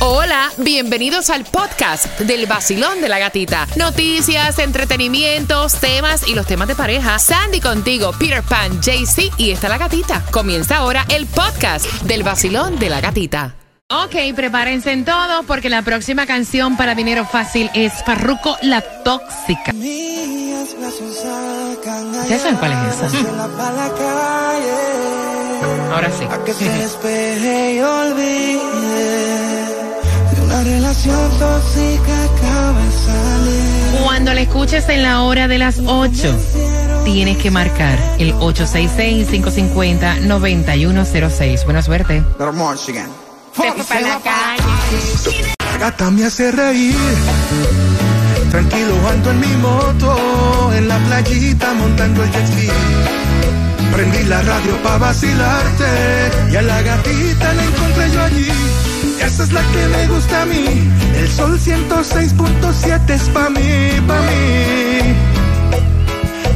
Hola, bienvenidos al podcast del vacilón de la gatita. Noticias, entretenimientos, temas y los temas de pareja. Sandy contigo, Peter Pan, JC y está la gatita. Comienza ahora el podcast del vacilón de la gatita. Ok, prepárense en todo porque la próxima canción para dinero fácil es Farruco La Tóxica. ¿Ustedes saben cuál es esa? Ahora sí. A que se despeje y olvide de una relación tóxica acaba de salir. Cuando la escuches en la hora de las 8, tienes que marcar el 866-550-9106. Buena suerte. Fue para la calle. La gata me hace reír. Tranquilo ando en mi moto, en la playita montando el jet ski. Prendí la radio pa' vacilarte y a la gatita la encontré yo allí. Esa es la que me gusta a mí. El sol 106.7 es pa' mí, pa' mí.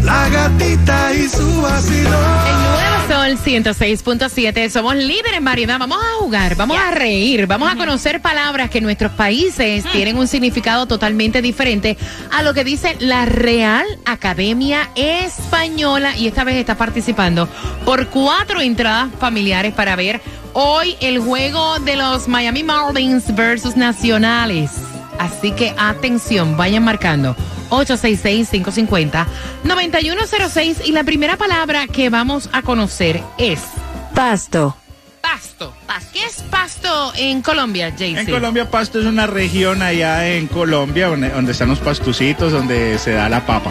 La gatita y su vacilón. Sol 106.7, somos líderes en variedad. Vamos a jugar, vamos a reír, vamos a conocer palabras que en nuestros países tienen un significado totalmente diferente a lo que dice la Real Academia Española. Y esta vez está participando por cuatro entradas familiares para ver hoy el juego de los Miami Marlins versus Nacionales. Así que atención, vayan marcando. 866-550-9106 y la primera palabra que vamos a conocer es Pasto. pasto. ¿Qué es pasto en Colombia, JC? En Colombia, Pasto es una región allá en Colombia donde, donde están los pastucitos, donde se da la papa.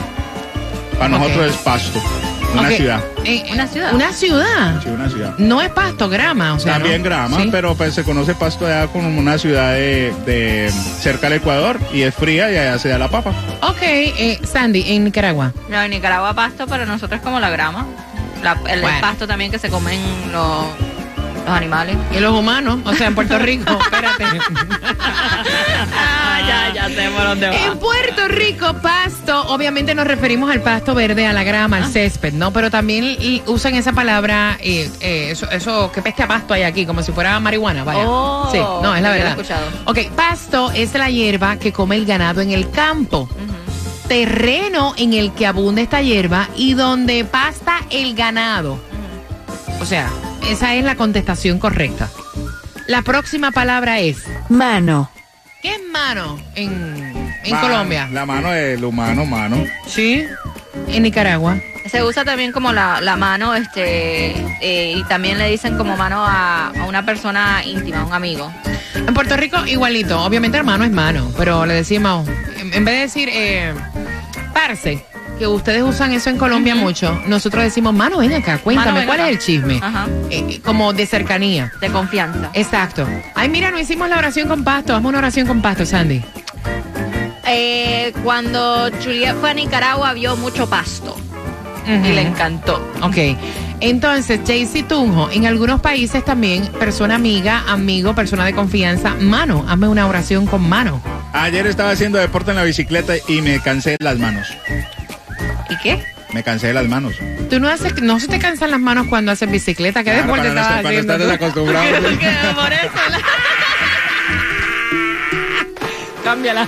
Para nosotros es Pasto, una Ok. ciudad. Eh, Una ciudad. Una ciudad. Sí, una ciudad. No es pasto, grama, o sea. También ¿no? grama, Sí. pero pues se conoce Pasto allá como una ciudad de, de cerca del Ecuador y es fría y allá se da la papa. Ok, eh, Sandy, en Nicaragua. No, en Nicaragua pasto para nosotros es como la grama. La- el Bueno. pasto también que se comen los, los animales. Y los humanos, o sea, en Puerto Rico, espérate. Ah, ya, ya sé por dónde En Puerto Rico, pasto, obviamente nos referimos al pasto verde, a la grama, Ah. al césped, ¿no? Pero también y usan esa palabra, eh, eh, eso, eso, que peste a pasto hay aquí, como si fuera marihuana, vaya. Oh, sí, no, es la yo lo he verdad. escuchado. Ok, pasto es la hierba que come el ganado en el campo. Terreno en el que abunda esta hierba y donde pasta el ganado. O sea, esa es la contestación correcta. La próxima palabra es, Mano. ¿qué es mano en, en Colombia? La mano del humano, mano. Sí. En Nicaragua. Se usa también como la, la mano, este, eh, y también le dicen como mano a, a una persona íntima, un amigo. En Puerto Rico igualito. Obviamente hermano es mano, pero le decimos, en, en vez de decir eh, parce, que ustedes usan eso en Colombia mucho, nosotros decimos mano, ven acá, cuéntame, Mano, ven ¿cuál acá. es el chisme? Ajá. Eh, como de cercanía. De confianza. Exacto. Ay, mira, no hicimos la oración con pasto. Hazme una oración con pasto, Sandy. Eh, cuando Juliet fue a Nicaragua vio mucho pasto y le encantó. Ok. Entonces, Jaycee Tunjo, en algunos países también, persona amiga, amigo, persona de confianza, mano. Hazme una oración con mano. Ayer estaba haciendo deporte en la bicicleta y me cansé las manos. ¿Y qué? Me cansé de las manos. Tú no haces, no se te cansan las manos cuando haces bicicleta. ¿Qué Claro, deporte estabas estás- cuando haciendo? estás tú? desacostumbrado. Por eso. Cámbiala.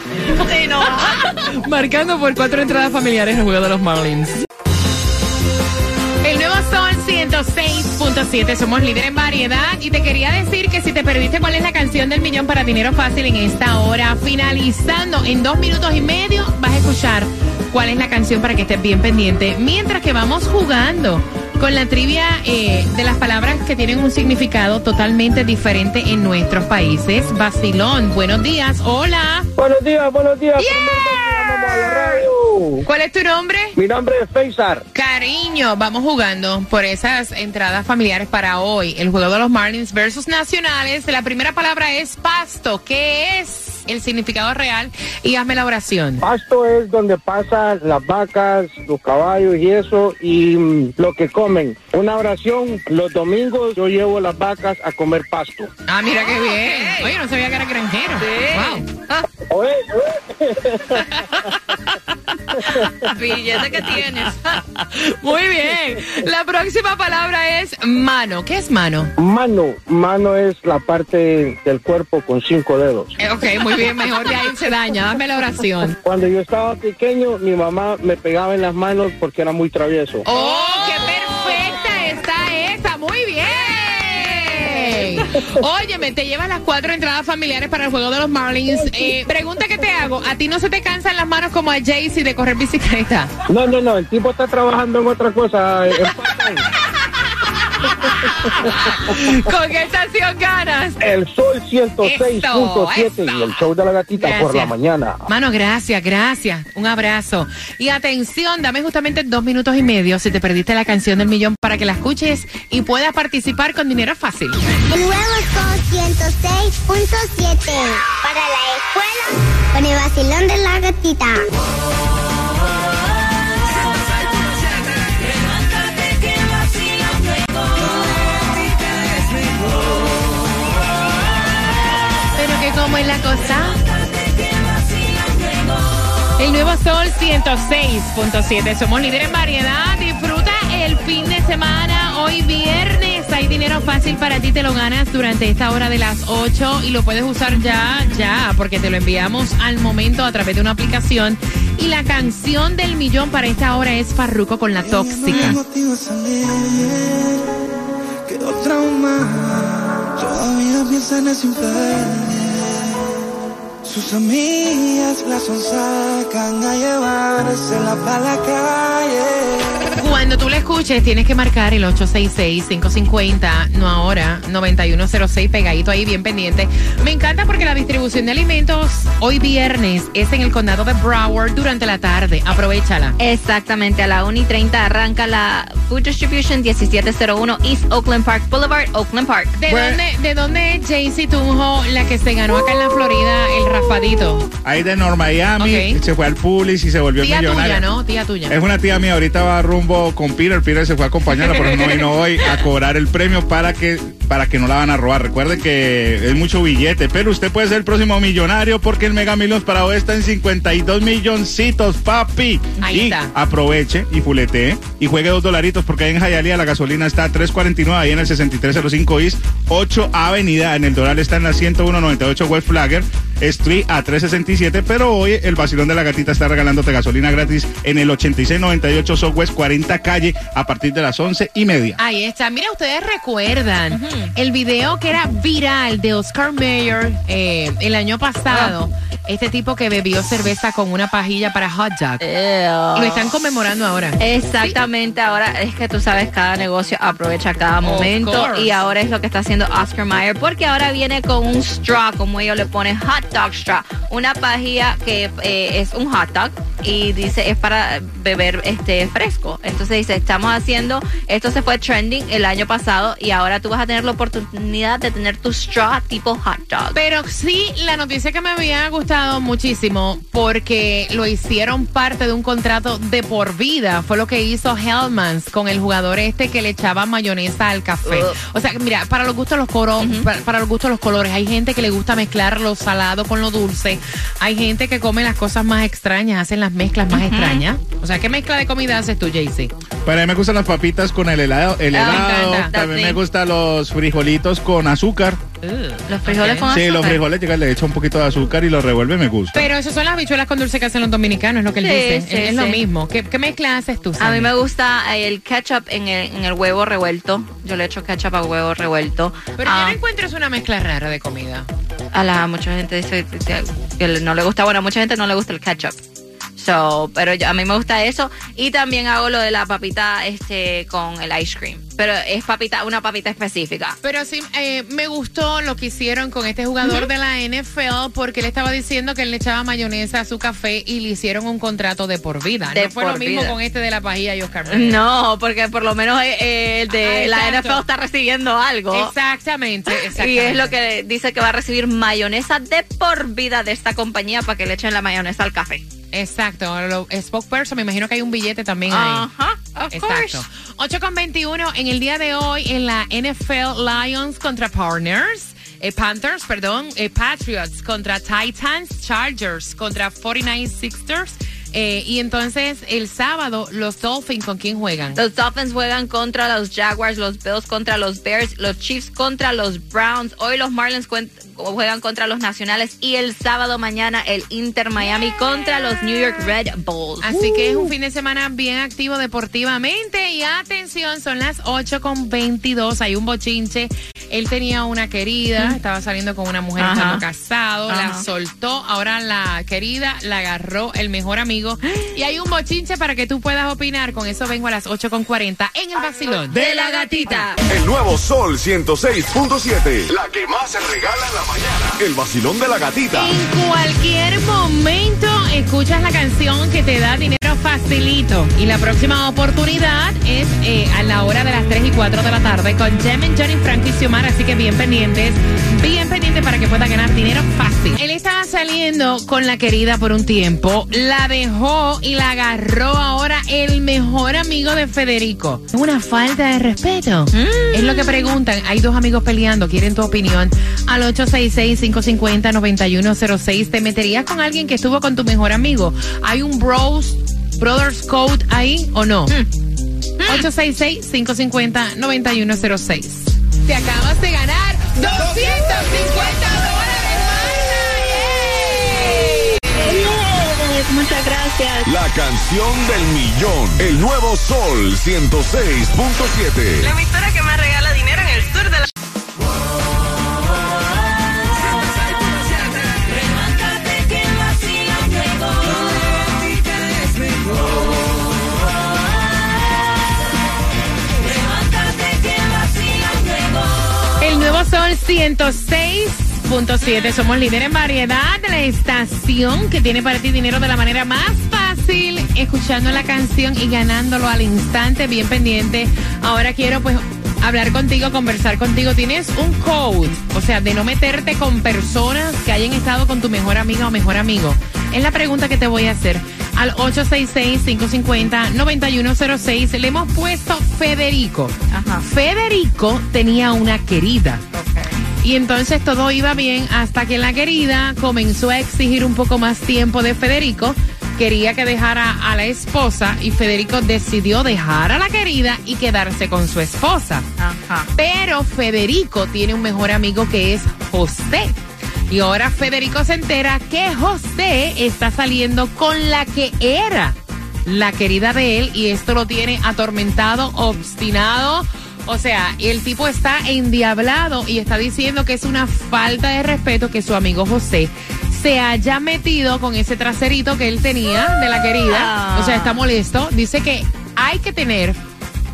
Sí, no. Marcando por cuatro entradas familiares el juego de los Marlins. El nuevo Sol 106.7, somos líder en variedad y te quería decir que si te perdiste cuál es la canción del millón para dinero fácil en esta hora, finalizando en dos minutos y medio, vas a escuchar cuál es la canción para que estés bien pendiente, mientras que vamos jugando con la trivia eh, de las palabras que tienen un significado totalmente diferente en nuestros países. Basilón, buenos días, hola. Buenos días, buenos días. Yeah. ¿Cuál es tu nombre? Mi nombre es Faisar. Cariño, vamos jugando por esas entradas familiares para hoy. El juego de los Marlins versus Nacionales. La primera palabra es pasto. ¿Qué es el significado real? Y hazme la oración. Pasto es donde pasan las vacas, los caballos y eso, y mm, lo que comen. Una oración, los domingos yo llevo las vacas a comer pasto. Ah, mira qué bien. Oye, no sabía que era granjero. Wow. Billete que tienes. Muy bien. La próxima palabra es mano. ¿Qué es mano? Mano, mano es la parte del cuerpo con cinco dedos. Eh, ok, muy bien. Mejor de ahí se daña. Dame la oración. Cuando yo estaba pequeño, mi mamá me pegaba en las manos porque era muy travieso. ¡Oh, Óyeme, te llevas las cuatro entradas familiares para el juego de los Marlins. Eh, pregunta que te hago, ¿a ti no se te cansan las manos como a Jaycee de correr bicicleta? No, no, no, el tipo está trabajando en otra cosa. ¿Con qué estación ganas? el Sol 106.7 Eso, y el show de la gatita por la mañana. Mano, gracias, gracias. Un abrazo. Y atención, dame justamente dos minutos y medio si te perdiste la canción del millón para que la escuches y puedas participar con dinero fácil. El nuevo Sol 106.7 para la escuela con el vacilón de la gatita. Cómo es la cosa. El nuevo Sol 106.7. Somos líderes en variedad. Disfruta el fin de semana. Hoy viernes hay dinero fácil para ti. Te lo ganas durante esta hora de las 8 y lo puedes usar ya, ya, porque te lo enviamos al momento a través de una aplicación. Y la canción del millón para esta hora es Farruco con la tóxica. quedó traumada. Todavía piensa en ese. Sus amigas la son sacan a llevársela para la calle. Cuando tú la escuches, tienes que marcar el 866-550, no ahora, 9106, pegadito ahí, bien pendiente. Me encanta porque la distribución de alimentos hoy viernes es en el condado de Broward durante la tarde. Aprovechala. Exactamente, a la 1 y 30 arranca la Food Distribution 1701 East Oakland Park Boulevard, Oakland Park. ¿De Bueno. dónde, de dónde es Jaycee Tunjo, la que se ganó acá en la Florida, el de North Miami, Ok. se fue al Publix y se volvió Tía millonaria. tuya, ¿no? Tía tuya. Es una tía mía, ahorita va rumbo con Peter. Peter se fue a acompañarla, pero no vino hoy a cobrar el premio para que, para que no la van a robar. Recuerde que es mucho billete, pero usted puede ser el próximo millonario porque el Mega Millions para hoy está en 52 milloncitos, papi. Ahí y está. aproveche y fuletee y juegue dos dolaritos porque ahí en Hialeah la gasolina está a 3.49, ahí en el 6305 East, 8 Avenida, en el Doral está en la 10198 West Flagger Street a 367, pero hoy el vacilón de la gatita está regalándote gasolina gratis en el 8698 Southwest 40 calle a partir de las 11 y media. Ahí está. Mira, ustedes recuerdan el video que era viral de Oscar Mayer eh, el año pasado. Este tipo que bebió cerveza con una pajilla para hot dog. Lo están conmemorando ahora. Exactamente, ahora es que tú sabes, cada negocio aprovecha cada momento y ahora es lo que está haciendo Oscar Mayer porque ahora viene con un straw, como ellos le ponen hot una pajilla que eh, es un hot dog y dice es para beber este fresco. Entonces dice, estamos haciendo, esto se fue trending el año pasado y ahora tú vas a tener la oportunidad de tener tu straw tipo hot dog. Pero sí, la noticia que me había gustado muchísimo porque lo hicieron parte de un contrato de por vida. Fue lo que hizo Hellmans con el jugador este que le echaba mayonesa al café. O sea, mira, para los gustos los coros, para, para los gustos los colores. Hay gente que le gusta mezclar lo salado con lo dulce. Hay gente que come las cosas más extrañas, hacen las mezclas más extrañas. O sea, ¿qué mezcla de comida haces tú, Jaycee? Pero a mí me gustan las papitas con el helado, el Ah, me helado, encanta. también me gustan los frijolitos con azúcar. Los frijoles con Sí, los azúcar. frijoles llega, le echa un poquito de azúcar y los revuelve, me gusta. Pero eso son las bichuelas con dulce que hacen los dominicanos, es lo que él Sí, dice. sí, es lo mismo. ¿Qué, qué mezcla haces tú, A mí me gusta el ketchup en el, en el huevo revuelto. Yo le echo ketchup al huevo revuelto. Pero Ah, yo no encuentro una mezcla rara de comida. a la mucha gente dice que no le gusta. Bueno, a mucha gente no le gusta el ketchup. So, pero yo- a mí me gusta eso y también hago lo de la papita este con el ice cream, pero es papita una papita específica. Pero sí, eh, me gustó lo que hicieron con este jugador de la NFL porque él estaba diciendo que él le echaba mayonesa a su café y le hicieron un contrato de por vida. De no fue lo mismo vida. con este de la pajilla y Oscar Mayer. No, porque por lo menos eh, eh, el de Ah, la exacto. NFL está recibiendo algo. Exactamente, exactamente. Y es lo que dice que va a recibir mayonesa de por vida de esta compañía para que le echen la mayonesa al café. Exacto. Lo, spokesperson, me imagino que hay un billete también ahí. Ajá, of Exacto. course. 8 con 21 en el día de hoy en la NFL Lions contra Partners. eh, Panthers, perdón, eh, Patriots contra Titans, Chargers contra 49 Sixers, Eh, y entonces el sábado, los Dolphins, ¿con quién juegan? Los Dolphins juegan contra los Jaguars, los Bills contra los Bears, los Chiefs contra los Browns. Hoy los Marlins juegan contra los Nacionales y el sábado mañana el Inter Miami contra los New York Red Bulls. Así que es un fin de semana bien activo deportivamente. Y atención, son las 8 con 22. Hay un bochinche. Él tenía una querida, estaba saliendo con una mujer, Ajá. estando casado, la soltó. Ahora la querida la agarró el mejor amigo. Y hay un bochinche para que tú puedas opinar. Con eso vengo a las 8 con 40 en el vacilón. de la gatita. El nuevo Sol 106.7. La que más se regala en la mañana. El vacilón de la gatita. En cualquier momento escuchas la canción que te da dinero facilito. Y la próxima oportunidad es eh, a la hora de las 3 y 4 de la tarde con Jem Johnny, Frankie y Xiomara. Así que bien pendientes, bien pendientes para que puedas ganar dinero fácil. Él estaba saliendo con la querida por un tiempo, la dejó y la agarró ahora el mejor amigo de Federico. Una falta de respeto. Es lo que preguntan. Hay dos amigos peleando, quieren tu opinión. Al 866-550-9106. ¿Te meterías con alguien que estuvo con tu mejor amigo? ¿Hay un bros, brothers code ahí o no? 866-550-9106. Te acabas de ganar 250 dólares. Muchas gracias. La canción del millón. El nuevo Sol 106.7. La emisora que más regala dinero en el sur de la... 106.7. Somos líder en variedad de la estación que tiene para ti dinero de la manera más fácil, escuchando la canción y ganándolo al instante, bien pendiente. Ahora quiero pues hablar contigo, conversar contigo. Tienes un code, o sea, de no meterte con personas que hayan estado con tu mejor amiga o mejor amigo. Es la pregunta que te voy a hacer. Al 866-550-9106 le hemos puesto Federico. Ajá. Federico tenía una querida. Y entonces todo iba bien hasta que la querida comenzó a exigir un poco más tiempo de Federico. Quería que dejara a la esposa y Federico decidió dejar a la querida y quedarse con su esposa. Ajá. Pero Federico tiene un mejor amigo que es José. Y ahora Federico se entera que José está saliendo con la que era la querida de él y esto lo tiene atormentado, obstinado. O sea, el tipo está endiablado y está diciendo que es una falta de respeto que su amigo José se haya metido con ese traserito que él tenía de la querida. O sea, está molesto. Dice que hay que tener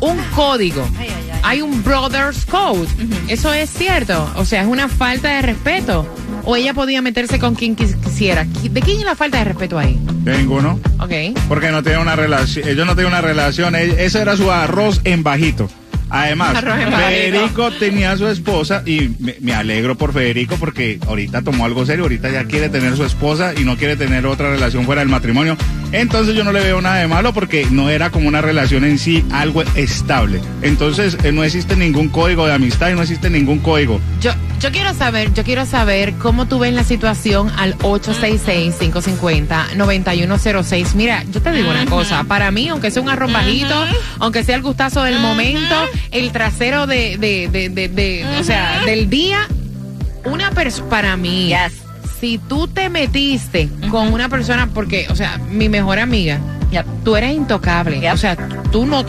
un código. Ay, ay, ay. Hay un Brothers Code. Eso es cierto. O sea, es una falta de respeto. O ella podía meterse con quien quis- quisiera. ¿De quién es la falta de respeto ahí? De ninguno. Ok. Porque no tiene una relación. Ellos no tienen una relación. e- Ese era su arroz en bajito. Además. Federico tenía a su esposa y me, me alegro por Federico porque ahorita tomó algo serio, ahorita ya quiere tener su esposa y no quiere tener otra relación fuera del matrimonio. Entonces yo no le veo nada de malo porque no era como una relación en sí algo estable. Entonces eh, no existe ningún código de amistad y no existe ningún código. Yo, yo quiero saber, yo quiero saber cómo tú ves la situación al 866-550-9106. Mira, yo te digo una cosa, para mí, aunque sea un arroz bajito, aunque sea el gustazo del momento, el trasero de, de, de, de, de- o sea, del día, una persona, para mí, Yes. si tú te metiste con una persona, porque, o sea, mi mejor amiga, Yep. tú eres intocable, Yep. o sea, tú no,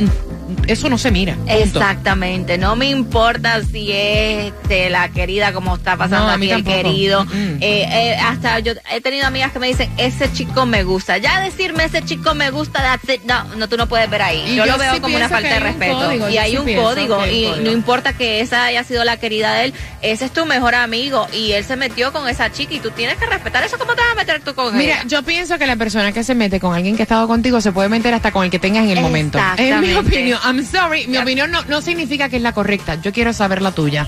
eso no se mira. punto. Exactamente, no me importa si es de la querida como está pasando No, a mí aquí el querido. Mm. Eh, eh, hasta yo he tenido amigas que me dicen ese chico me gusta. Ya decirme ese chico me gusta, that's it. no, no tú no puedes ver ahí. Yo, yo lo veo sí como una falta de respeto código, y hay sí un pienso código y código. no importa que esa haya sido la querida de él, ese es tu mejor amigo y él se metió con esa chica y tú tienes que respetar eso. ¿Cómo te vas a meter tú con Mira, ella? yo pienso que la persona que se mete con alguien que ha estado contigo se puede meter hasta con el que tengas en el momento. Es mi opinión. I'm sorry. Mi opinión no, no significa que es la correcta. Yo quiero saber la tuya.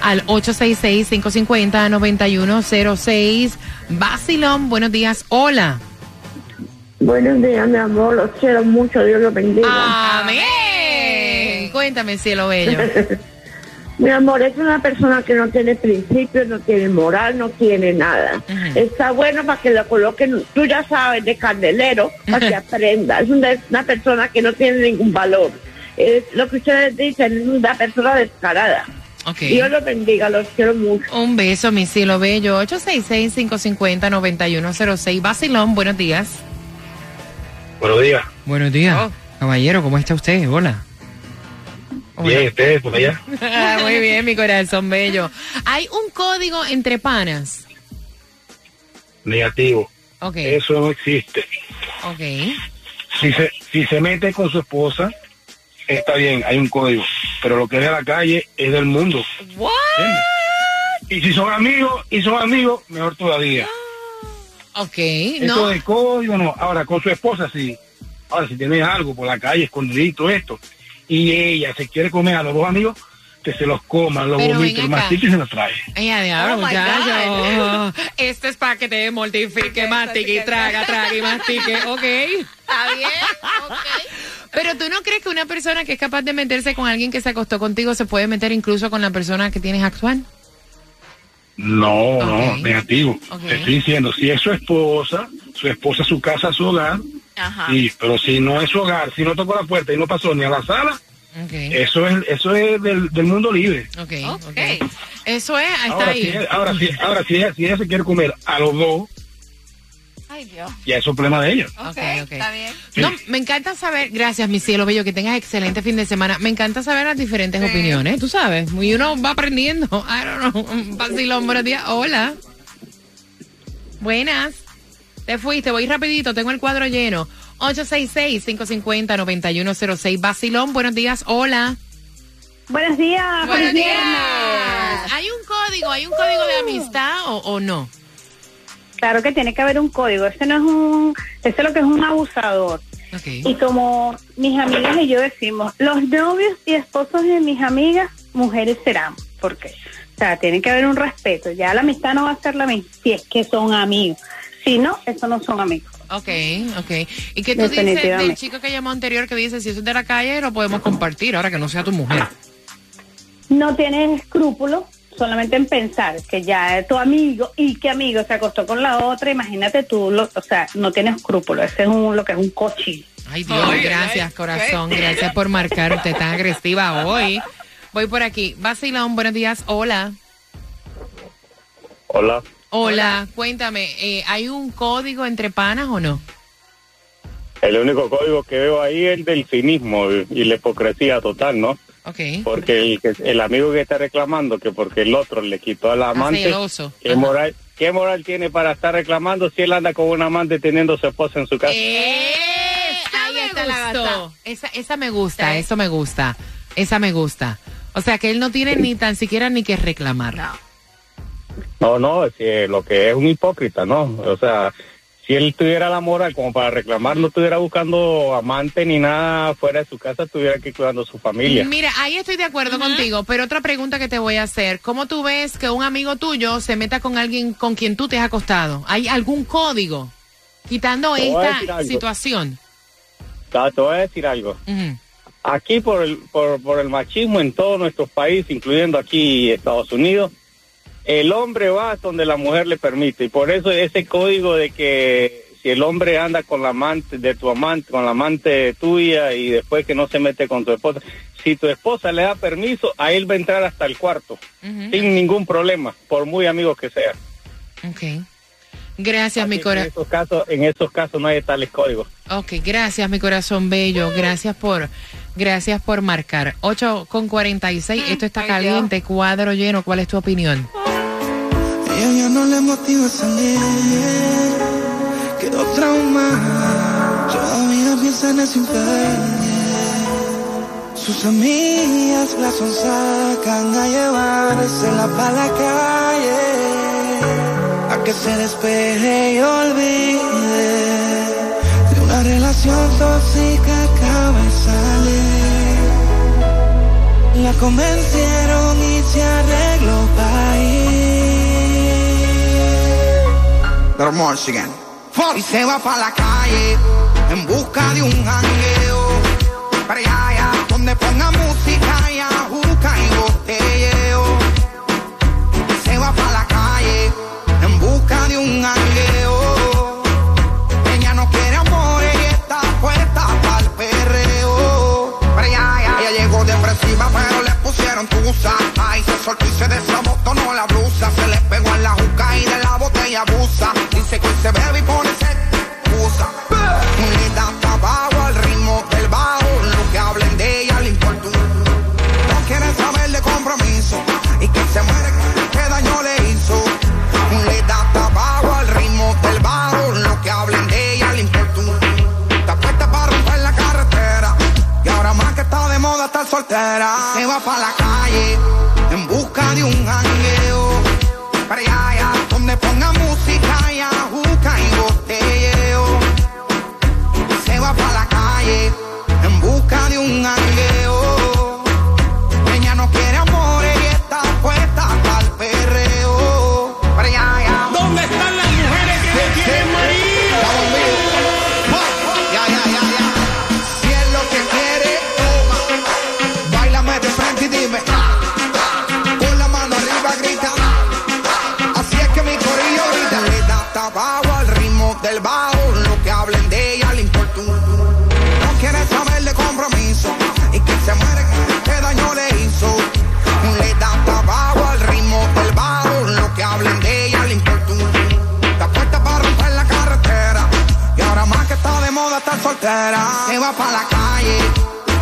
Al 866-550-9106. Basilón, buenos días. Hola. Buenos días, mi amor. Los quiero mucho. Dios los bendiga. Amén. Cuéntame, cielo bello. Mi amor, es una persona que no tiene principios, no tiene moral, no tiene nada. Está bueno para que lo coloquen, tú ya sabes, de candelero, para que aprenda. Es una, una persona que no tiene ningún valor. Es lo que ustedes dicen, es una persona descarada. Ok. Dios los bendiga, los quiero mucho. Un beso, mi cielo bello. 866-550-9106. Basilón, buenos días. Buenos días. Buenos días. Caballero, ¿cómo está usted? Hola. Bien, ustedes por allá. Ah, Muy bien, mi corazón bello. Hay un código entre panas. Negativo. Ok, Eso no existe. ok. Si se, si se mete con su esposa, está bien, hay un código. Pero lo que es de la calle es del mundo. Y si son amigos, y son amigos, mejor todavía. Ok, Eso no. de código no. Ahora, con su esposa sí. Ahora, si tienes algo por la calle, escondidito esto, y ella se quiere comer a los dos amigos, que se los coma, los acá. mastique y se los trae. Ay, diablo, Oh, muchacho. Este es para que te mortifique, mastique, y traga, traga y mastique, ok. ¿Está bien? Ok. Pero tú no crees que una persona que es capaz de meterse con alguien que se acostó contigo se puede meter incluso con la persona que tienes actual? No, no, negativo. Te estoy diciendo, si es su esposa, su esposa, su casa, su hogar, Ajá. sí, pero si no es su hogar, si no tocó la puerta y no pasó ni a la sala, eso es eso es del, del mundo libre. ok. Eso es, ahí está Ahora, si, ahí. ella- ahora, si, ahora si, ella, si ella se quiere comer a los dos, Ay, Dios. ya es un problema de ella. Ok, Ok, ok. está bien. No, me encanta saber, gracias mi cielo bello, que tengas excelente fin de semana. Me encanta saber las diferentes opiniones, tú sabes. Y uno va aprendiendo. I don't know. Vacilón, buenos días. Hola. Buenas. Te fuiste, voy rapidito, tengo el cuadro lleno. 866-550-9106. Vacilón, buenos días. Hola. Buenos días, Buenos días. ¿Hay un código, hay un código de amistad o, o no? Claro que tiene que haber un código. Ese no es un, ese es lo que es un abusador. Y como mis amigas y yo decimos, los novios y esposos de mis amigas, mujeres serán. ¿Por qué? O sea, tiene que haber un respeto. Ya la amistad no va a ser la misma si es que son amigos. Si no, eso no son amigos. Ok, ok. ¿Y qué tú dices del chico que llamó anterior que dice, si eso es de la calle, lo podemos compartir, ahora que no sea tu mujer? No tienes escrúpulos solamente en pensar que ya es tu amigo y que amigo se acostó con la otra. Imagínate tú, lo- o sea, no tienes escrúpulos. Ese es un, lo que es un cochino. Ay, Dios, gracias, corazón. Gracias por marcar. Usted tan agresiva hoy. Voy por aquí. Vacilón, buenos días. Hola. Hola. Hola. Cuéntame, eh, ¿hay un código entre panas o no? El único código que veo ahí es el del cinismo y la hipocresía total, ¿no? Ok. Porque el, que- el amigo que está reclamando que porque el otro le quitó al amante, celoso. ¿qué moral, ¿qué moral tiene para estar reclamando si él anda con un amante teniendo su esposa en su casa? Esa Ahí me está la. Esa, esa me gusta, Sí. eso me gusta. Esa me gusta. O sea, que él no tiene ni tan siquiera ni que reclamar. No. No, no, es que lo que es un hipócrita, ¿no? O sea, si él tuviera la moral como para reclamar, no estuviera buscando amante ni nada fuera de su casa, estuviera aquí cuidando a su familia. Mira, ahí estoy de acuerdo contigo, pero otra pregunta que te voy a hacer. ¿Cómo tú ves que un amigo tuyo se meta con alguien con quien tú te has acostado? ¿Hay algún código quitando esta situación? Te voy a decir algo. Aquí por el, por, por el machismo en todos nuestros países, incluyendo aquí Estados Unidos, el hombre va donde la mujer le permite. Y por eso ese código de que si el hombre anda con la amante de tu amante, con la amante tuya y después que no se mete con tu esposa, si tu esposa le da permiso, a él va a entrar hasta el cuarto, sin ningún problema, por muy amigos que sea. Ok. Gracias, mi En corazón. esos casos, en esos casos no hay tales códigos. Ok, gracias, mi corazón bello. Gracias por, gracias por marcar. 8 con 46. Esto está Ay, caliente, cuadro lleno. ¿Cuál es tu opinión? No le motiva salir, quedó traumada, todavía piensa en ese infiel. Sus amigas la sonsacan a llevársela para la calle, a que se despeje y olvide de una relación tóxica acaba de salir. La convencieron y se arregló para ir. Y se va para la calle en busca de un jangueo. Para allá, allá, donde ponga música y ajuca y botelleo. Se va para la calle en busca de un angueo. Ella no quiere amor, ella está puesta para el perreo. Ya, ya, ella llegó depresiva, pero le pusieron tusa. Estar soltera. Se va para la calle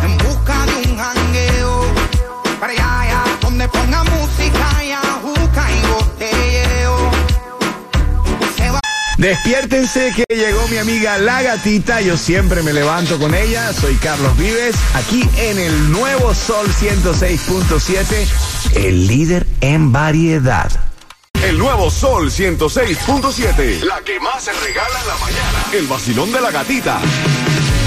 en busca de un jangueo. Para allá, allá, donde ponga música y ajuca y botelleo. Se va Despiértense que llegó mi amiga La Gatita. Yo siempre me levanto con ella. Soy Carlos Vives, aquí en el nuevo Sol 106.7, el líder en variedad. El nuevo Sol 106.7. La que más se regala en la mañana. El vacilón de la gatita.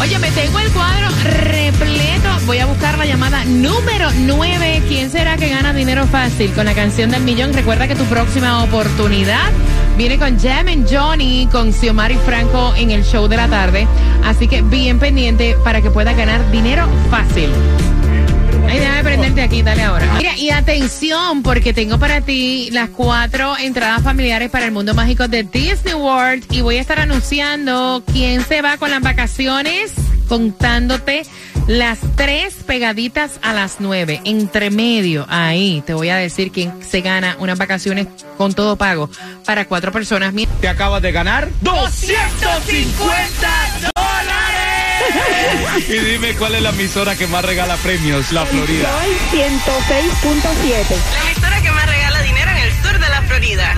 Oye, me tengo el cuadro repleto. Voy a buscar la llamada número 9. ¿Quién será que gana dinero fácil con la canción del millón? Recuerda que tu próxima oportunidad viene con Jam Johnny, con Xiomari Franco en el show de la tarde. Así que bien pendiente para que puedas ganar dinero fácil. Ay, déjame prenderte aquí, dale ahora. Mira, y atención, porque tengo para ti las cuatro entradas familiares para el mundo mágico de Disney World y voy a estar anunciando quién se va con las vacaciones, contándote las tres pegaditas a las nueve, entre medio, ahí te voy a decir quién se gana unas vacaciones con todo pago para cuatro personas. Mira, Te acabas de ganar 250 dólares. Y dime cuál es la emisora que más regala premios, La Florida. Sol 106.7. La emisora que más regala dinero en el sur de la Florida.